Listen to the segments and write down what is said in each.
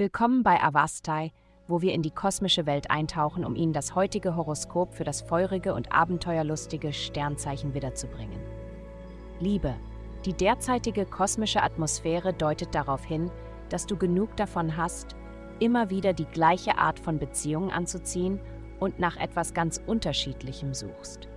Willkommen bei Avastai, wo wir in die kosmische Welt eintauchen, um Ihnen das heutige Horoskop für das feurige und abenteuerlustige Sternzeichen wiederzubringen. Liebe. Die derzeitige kosmische Atmosphäre deutet darauf hin, dass du genug davon hast, immer wieder die gleiche Art von Beziehungen anzuziehen und nach etwas ganz Unterschiedlichem suchst.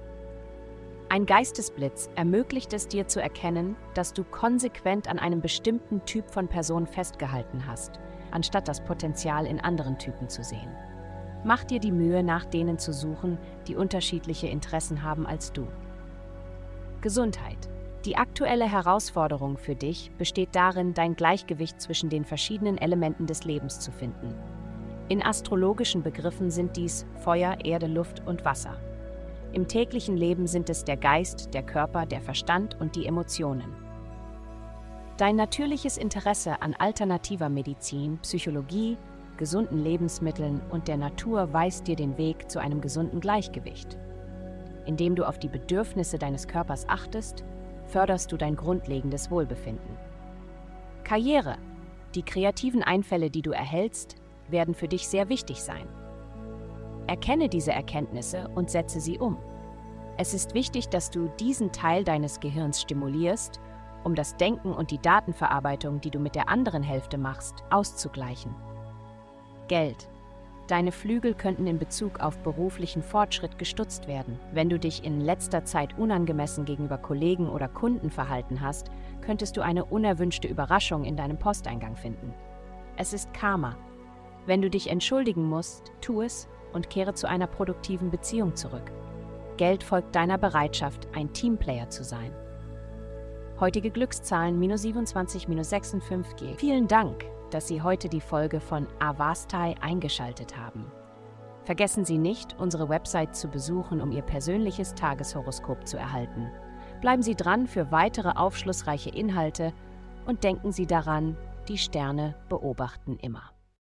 Ein Geistesblitz ermöglicht es dir zu erkennen, dass du konsequent an einem bestimmten Typ von Person festgehalten hast, anstatt das Potenzial in anderen Typen zu sehen. Mach dir die Mühe, nach denen zu suchen, die unterschiedliche Interessen haben als du. Gesundheit. Die aktuelle Herausforderung für dich besteht darin, dein Gleichgewicht zwischen den verschiedenen Elementen des Lebens zu finden. In astrologischen Begriffen sind dies Feuer, Erde, Luft und Wasser. Im täglichen Leben sind es der Geist, der Körper, der Verstand und die Emotionen. Dein natürliches Interesse an alternativer Medizin, Psychologie, gesunden Lebensmitteln und der Natur weist dir den Weg zu einem gesunden Gleichgewicht. Indem du auf die Bedürfnisse deines Körpers achtest, förderst du dein grundlegendes Wohlbefinden. Karriere. Die kreativen Einfälle, die du erhältst, werden für dich sehr wichtig sein. Erkenne diese Erkenntnisse und setze sie um. Es ist wichtig, dass du diesen Teil deines Gehirns stimulierst, um das Denken und die Datenverarbeitung, die du mit der anderen Hälfte machst, auszugleichen. Geld. Deine Flügel könnten in Bezug auf beruflichen Fortschritt gestutzt werden. Wenn du dich in letzter Zeit unangemessen gegenüber Kollegen oder Kunden verhalten hast, könntest du eine unerwünschte Überraschung in deinem Posteingang finden. Es ist Karma. Wenn du dich entschuldigen musst, tu es und kehre zu einer produktiven Beziehung zurück. Geld folgt deiner Bereitschaft, ein Teamplayer zu sein. Heutige Glückszahlen minus 27, minus 56G. Vielen Dank dass Sie heute die Folge von Avastai eingeschaltet haben. Vergessen Sie nicht, unsere Website zu besuchen, um Ihr persönliches Tageshoroskop zu erhalten. Bleiben Sie dran für weitere aufschlussreiche Inhalte und denken Sie daran, die Sterne beobachten immer.